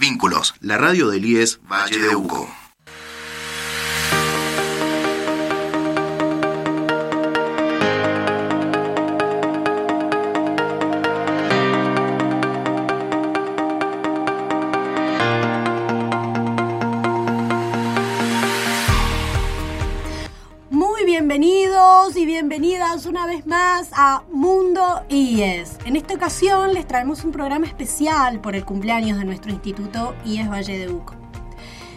Vínculos, la radio del IES Valle de Uco. Una vez más a Mundo IES. En esta ocasión les traemos un programa especial por el cumpleaños de nuestro instituto IES Valle de Uco.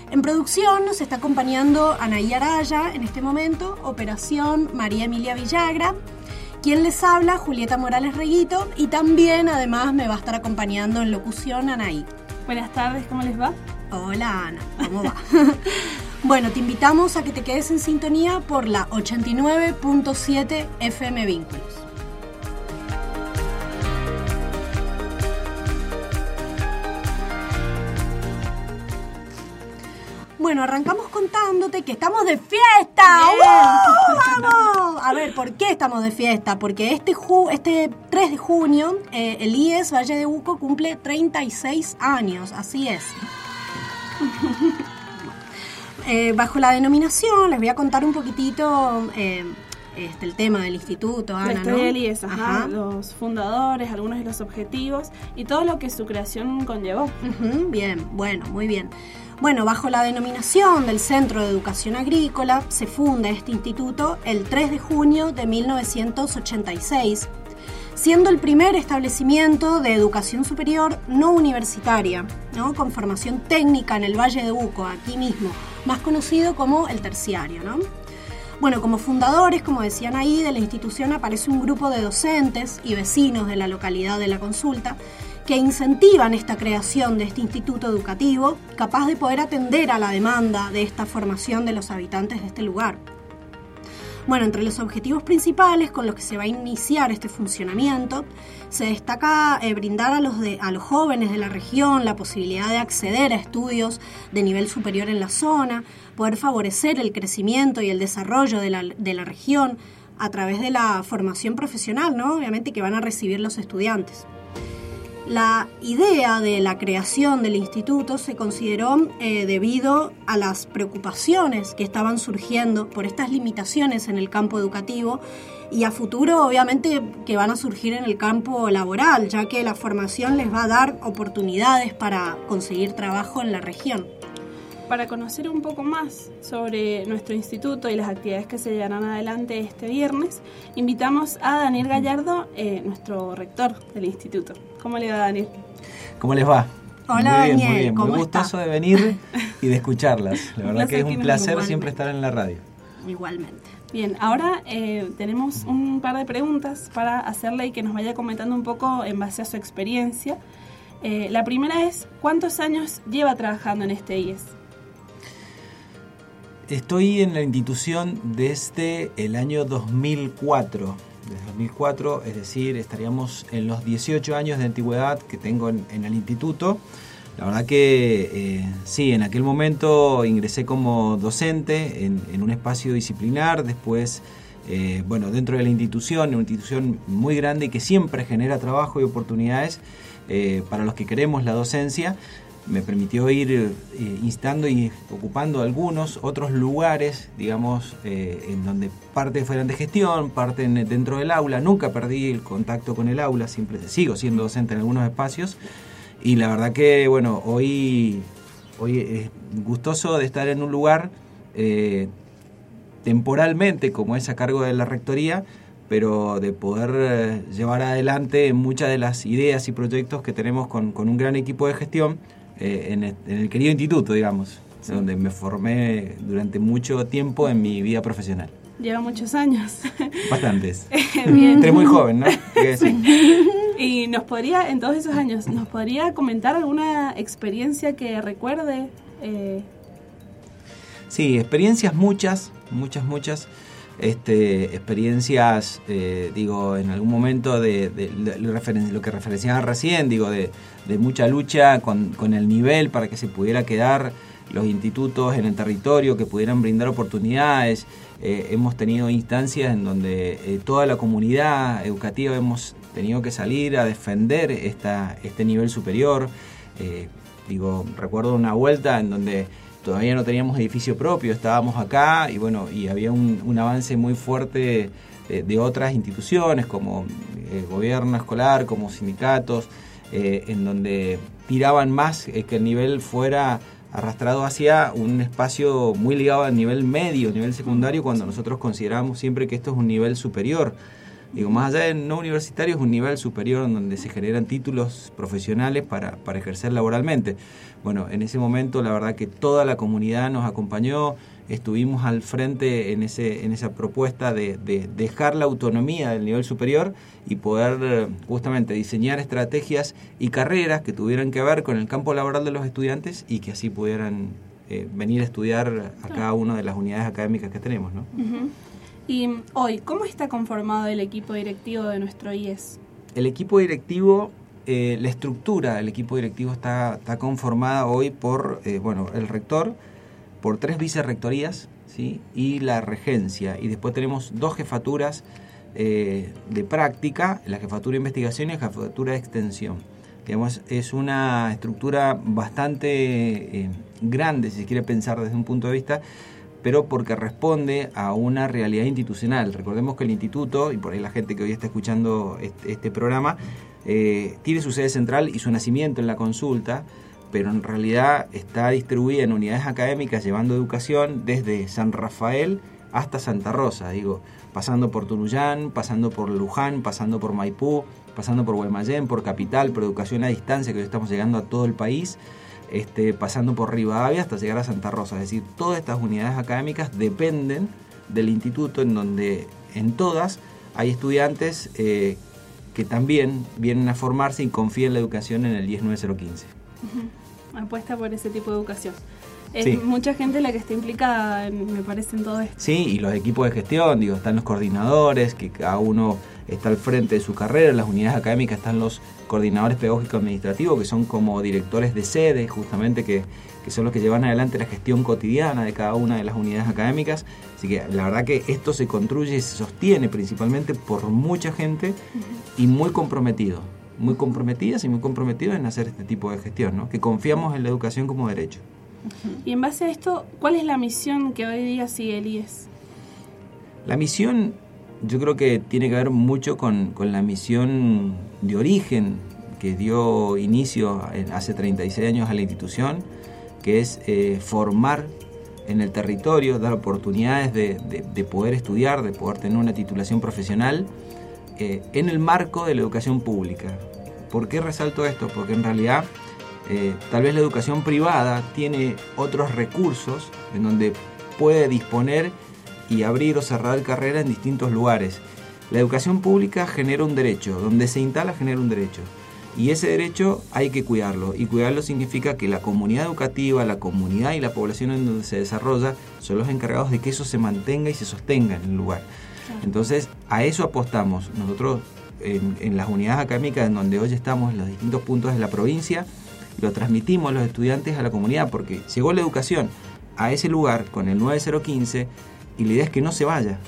En producción nos está acompañando Anaí Araya en este momento, Operación María Emilia Villagra, quien les habla Julieta Morales Reguito y también además me va a estar acompañando en locución Anaí. Buenas tardes, ¿cómo les va? Hola Ana, ¿cómo va? bueno, te invitamos a que te quedes en sintonía por la 89.7 FM Vínculos. Bueno, arrancamos contándote que estamos de fiesta. ¡Uh! ¡Vamos! A ver, ¿por qué estamos de fiesta? Porque este, ju este 3 de junio eh, el IES Valle de Uco cumple 36 años, así es. Eh, bajo la denominación, les voy a contar un poquitito eh, este, el tema del instituto, Ana, la historia ¿no? del IES, ajá, Ajá. los fundadores, algunos de los objetivos y todo lo que su creación conllevó. Bien, bueno, muy bien. Bueno, bajo la denominación del Centro de Educación Agrícola se funda este instituto el 3 de junio de 1986, siendo el primer establecimiento de educación superior no universitaria, ¿no? con formación técnica en el Valle de Uco, aquí mismo, más conocido como el terciario. ¿no? Bueno, como fundadores, como decían ahí, de la institución aparece un grupo de docentes y vecinos de la localidad de la consulta que incentivan esta creación de este instituto educativo capaz de poder atender a la demanda de esta formación de los habitantes de este lugar. Bueno, entre los objetivos principales con los que se va a iniciar este funcionamiento, se destaca eh, brindar a los, de- a los jóvenes de la región la posibilidad de acceder a estudios de nivel superior en la zona, poder favorecer el crecimiento y el desarrollo de la, de la región a través de la formación profesional, ¿no? Obviamente que van a recibir los estudiantes. La idea de la creación del instituto se consideró eh, debido a las preocupaciones que estaban surgiendo por estas limitaciones en el campo educativo y a futuro obviamente que van a surgir en el campo laboral, ya que la formación les va a dar oportunidades para conseguir trabajo en la región. Para conocer un poco más sobre nuestro instituto y las actividades que se llevarán adelante este viernes, invitamos a Daniel Gallardo, eh, nuestro rector del instituto. ¿Cómo le va, Daniel? ¿Cómo les va? Hola, muy bien, Daniel, muy bien. ¿cómo Muy gustoso de venir y de escucharlas. La verdad que es un placer, siempre estar en la radio. Igualmente. Bien, ahora eh, tenemos un par de preguntas para hacerle y que nos vaya comentando un poco en base a su experiencia. Eh, la primera es, ¿cuántos años lleva trabajando en este IES? Estoy en la institución desde el año 2004. Desde 2004, es decir, estaríamos en los 18 años de antigüedad que tengo en, en el instituto. La verdad que eh, sí, en aquel momento ingresé como docente en, un espacio disciplinar, después, eh, bueno, dentro de la institución, una institución muy grande que siempre genera trabajo y oportunidades eh, para los que queremos la docencia me permitió ir eh, instando y ocupando algunos otros lugares, digamos, eh, en donde parte fueran de gestión, parte en- dentro del aula. Nunca perdí el contacto con el aula, siempre sigo siendo docente en algunos espacios. Y la verdad que, bueno, hoy, hoy es gustoso de estar en un lugar eh, temporalmente, como es a cargo de la rectoría, pero de poder eh, llevar adelante muchas de las ideas y proyectos que tenemos con, con un gran equipo de gestión eh, en, el, en el querido instituto, digamos, donde me formé durante mucho tiempo en mi vida profesional. Lleva muchos años. Bastantes. Bien. Entré muy joven, ¿no? Sí. Y nos podría, en todos esos años, ¿nos podría comentar alguna experiencia que recuerde? Eh, Sí, experiencias muchas, muchas, muchas. Este, experiencias, eh, digo, en algún momento de, lo, que referenciaba recién, digo, de, mucha lucha con, con el nivel para que se pudiera quedar los institutos en el territorio, que pudieran brindar oportunidades. Eh, hemos tenido instancias en donde eh, toda la comunidad educativa hemos tenido que salir a defender esta, este nivel superior. Digo, recuerdo una vuelta en donde todavía no teníamos edificio propio, estábamos acá y bueno, y había un, avance muy fuerte de, otras instituciones como el gobierno escolar, como sindicatos, en donde tiraban más que el nivel fuera arrastrado hacia un espacio muy ligado al nivel medio, nivel secundario, cuando nosotros consideramos siempre que esto es un nivel superior. Digo, más allá de no universitario, es un nivel superior en donde se generan títulos profesionales para, para ejercer laboralmente. Bueno, en ese momento la verdad que toda la comunidad nos acompañó, estuvimos al frente en, ese, en esa propuesta de, dejar la autonomía del nivel superior y poder eh, justamente diseñar estrategias y carreras que tuvieran que ver con el campo laboral de los estudiantes y que así pudieran eh, venir a estudiar a cada una de las unidades académicas que tenemos. ¿no? Y hoy, ¿cómo está conformado el equipo directivo de nuestro IES? El equipo directivo eh, la estructura del equipo directivo está, está conformada hoy por bueno, el rector, por tres vicerrectorías ¿sí? y la regencia. Y después tenemos dos jefaturas eh, de práctica, la jefatura de investigación y la jefatura de extensión. Digamos, es una estructura bastante eh, grande, si se quiere pensar desde un punto de vista, pero porque responde a una realidad institucional. Recordemos que el instituto, y por ahí la gente que hoy está escuchando este, este programa, eh, tiene su sede central y su nacimiento en la consulta, pero en realidad está distribuida en unidades académicas llevando educación desde San Rafael hasta Santa Rosa, digo, pasando por Tunuyán, pasando por Luján, pasando por Maipú, pasando por Guaymallén, por Capital, por educación a distancia, que hoy estamos llegando a todo el país, este, pasando por Rivadavia hasta llegar a Santa Rosa. Es decir, todas estas unidades académicas dependen del instituto en donde en todas hay estudiantes eh, que también vienen a formarse y confían la educación en el 19015 apuesta por ese tipo de educación. Es mucha gente la que está implicada, me parece, en todo esto. Sí, y los equipos de gestión, digo, están los coordinadores, que cada uno está al frente de su carrera, en las unidades académicas están los coordinadores pedagógicos administrativos, que son como directores de sede, justamente, que, son los que llevan adelante la gestión cotidiana de cada una de las unidades académicas. Así que la verdad que esto se construye y se sostiene principalmente por mucha gente y muy comprometido muy comprometidas y muy comprometidos en hacer este tipo de gestión, ¿no? que confiamos en la educación como derecho. Y en base a esto, ¿cuál es la misión que hoy día sigue el IES? La misión yo creo que tiene que ver mucho con, la misión de origen que dio inicio hace 36 años a la institución, que es eh, formar en el territorio, dar oportunidades de, poder estudiar, de poder tener una titulación profesional eh, en el marco de la educación pública. ¿Por qué resalto esto? Porque en realidad eh, tal vez la educación privada tiene otros recursos en donde puede disponer y abrir o cerrar carrera en distintos lugares. La educación pública genera un derecho, donde se instala genera un derecho. Y ese derecho hay que cuidarlo. Y cuidarlo significa que la comunidad educativa, la comunidad y la población en donde se desarrolla son los encargados de que eso se mantenga y se sostenga en el lugar. Entonces, a eso apostamos. Nosotros en, las unidades académicas en donde hoy estamos en los distintos puntos de la provincia, lo transmitimos a los estudiantes a la comunidad, porque llegó la educación a ese lugar con el 9015 y la idea es que no se vaya.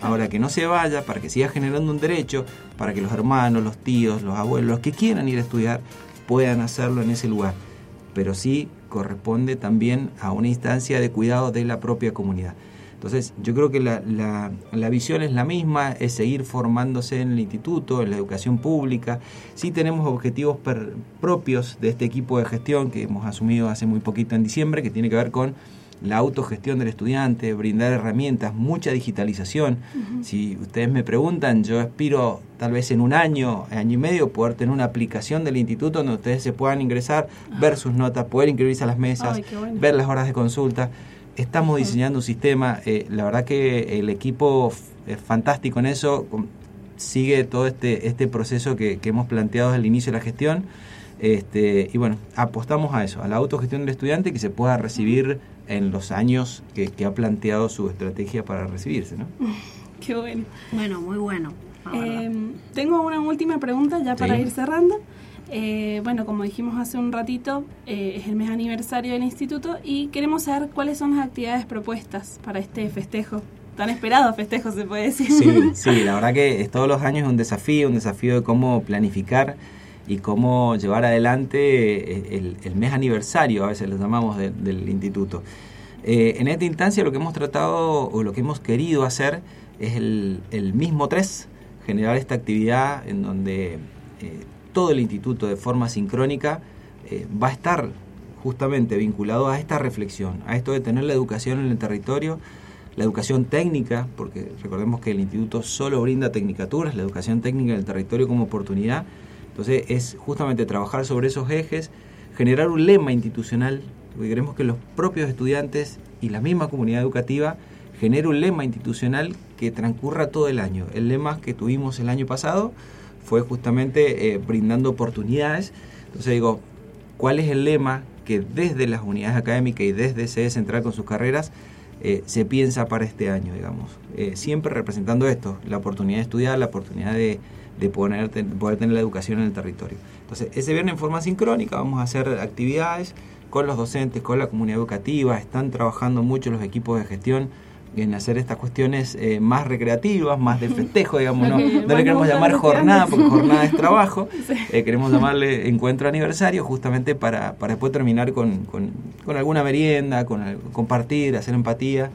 Ahora que no se vaya, para que siga generando un derecho, para que los hermanos, los tíos, los abuelos, los que quieran ir a estudiar, puedan hacerlo en ese lugar. Pero sí corresponde también a una instancia de cuidado de la propia comunidad. Entonces, yo creo que la, la, visión es la misma, es seguir formándose en el instituto, en la educación pública. Sí tenemos objetivos propios de este equipo de gestión que hemos asumido hace muy poquito en diciembre, que tiene que ver con la autogestión del estudiante, brindar herramientas, mucha digitalización. Si ustedes me preguntan, yo aspiro tal vez en un año, año y medio, poder tener una aplicación del instituto donde ustedes se puedan ingresar, ver sus notas, poder inscribirse a las mesas, ver las horas de consulta. Estamos diseñando un sistema, eh, la verdad que el equipo es fantástico en eso, sigue todo este, este proceso que, hemos planteado desde el inicio de la gestión. Este, y bueno, apostamos a eso, a la autogestión del estudiante que se pueda recibir en los años que, ha planteado su estrategia para recibirse. ¿no? Qué bueno. Bueno, muy bueno. Eh, tengo una última pregunta ya para ir cerrando. Eh, bueno, como dijimos hace un ratito, eh, es el mes aniversario del instituto y queremos saber cuáles son las actividades propuestas para este festejo. Tan esperado festejo, se puede decir. Sí, sí, la verdad que todos los años es un desafío, un desafío de cómo planificar y cómo llevar adelante el, mes aniversario, a veces lo llamamos del instituto. en esta instancia lo que hemos tratado o lo que hemos querido hacer es el, mismo 3, generar esta actividad en donde todo el instituto de forma sincrónica va a estar justamente vinculado a esta reflexión, a esto de tener la educación en el territorio, la educación técnica, porque recordemos que el instituto solo brinda tecnicaturas, la educación técnica en el territorio como oportunidad. Entonces es justamente trabajar sobre esos ejes, generar un lema institucional, porque queremos que los propios estudiantes y la misma comunidad educativa genere un lema institucional que transcurra todo el año. El lema que tuvimos el año pasado fue justamente eh, brindando oportunidades. Entonces digo, ¿cuál es el lema que desde las unidades académicas y desde sede central con sus carreras eh, se piensa para este año, digamos. Eh, siempre representando esto, la oportunidad de estudiar, la oportunidad de, poder, poder tener la educación en el territorio. Entonces, ese viernes en forma sincrónica vamos a hacer actividades con los docentes, con la comunidad educativa, están trabajando mucho los equipos de gestión en hacer estas cuestiones eh, más recreativas, más de festejo, digamos, no, le queremos llamar jornada, porque jornada es trabajo, eh, queremos llamarle encuentro aniversario justamente para, para después terminar con, con, alguna merienda, con compartir, hacer empatía,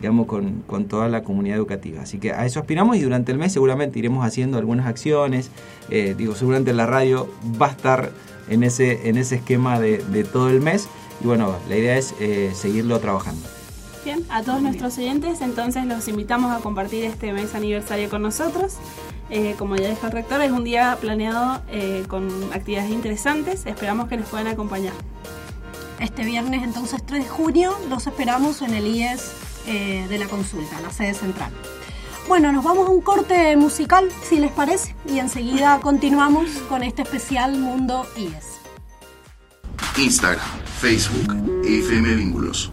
digamos, con, con, toda la comunidad educativa. Así que a eso aspiramos y durante el mes seguramente iremos haciendo algunas acciones, eh, digo, seguramente la radio va a estar en ese, en ese esquema de, de todo el mes. Y bueno, la idea es seguirlo trabajando a todos nuestros oyentes, entonces los invitamos a compartir este mes aniversario con nosotros. Eh, como ya dijo el rector, es un día planeado eh, con actividades interesantes. Esperamos que nos puedan acompañar. Este viernes, entonces 3 de junio, los esperamos en el IES eh, de la consulta, la sede central. Bueno, nos vamos a un corte musical, si les parece, y enseguida continuamos con este especial Mundo IES. Instagram, Facebook, FM Vínculos.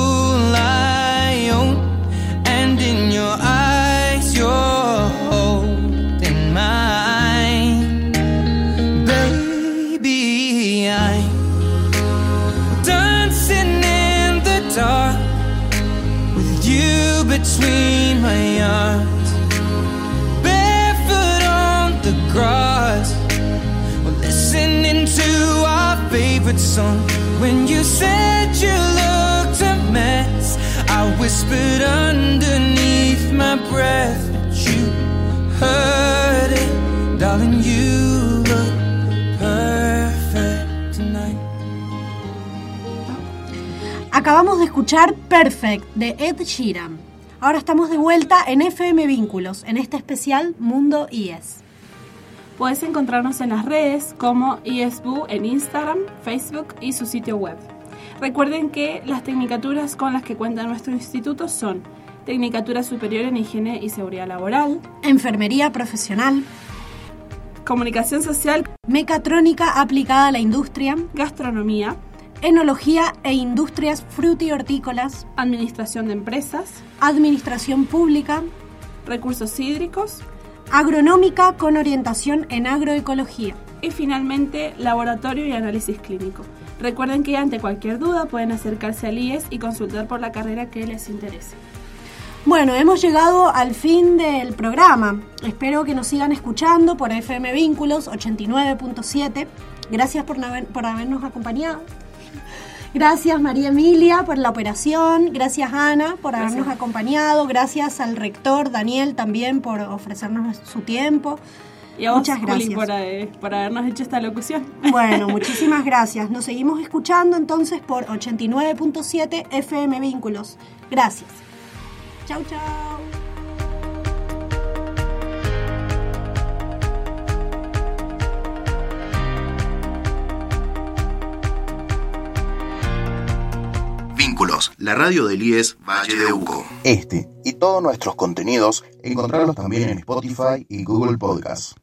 underneath my breath, perfect. Acabamos de escuchar Perfect de Ed Sheeran. Ahora estamos de vuelta en FM Vínculos, en este especial Mundo IES. Puedes encontrarnos en las redes como IESBU en Instagram, Facebook y su sitio web. Recuerden que las tecnicaturas con las que cuenta nuestro instituto son Tecnicatura Superior en Higiene y Seguridad Laboral, Enfermería Profesional, Comunicación Social, Mecatrónica aplicada a la industria, Gastronomía, Enología e Industrias Fruti-Hortícolas, Administración de Empresas, Administración Pública, Recursos Hídricos, Agronómica con orientación en agroecología. Y finalmente, Laboratorio y Análisis Clínico. Recuerden que ante cualquier duda pueden acercarse al IES y consultar por la carrera que les interese. Bueno, hemos llegado al fin del programa. Espero que nos sigan escuchando por FM Vínculos 89.7. Gracias por, por habernos acompañado. Gracias María Emilia por la operación, gracias Ana por habernos acompañado, gracias al rector Daniel también por ofrecernos su tiempo. Y a Muchas gracias por, eh, por, habernos hecho esta locución. Bueno, muchísimas gracias. Nos seguimos escuchando entonces por 89.7 FM Vínculos. Gracias. Chau, chau. La radio del IES Valle de Uco. Este y todos nuestros contenidos encontrarlos también en Spotify y Google Podcasts.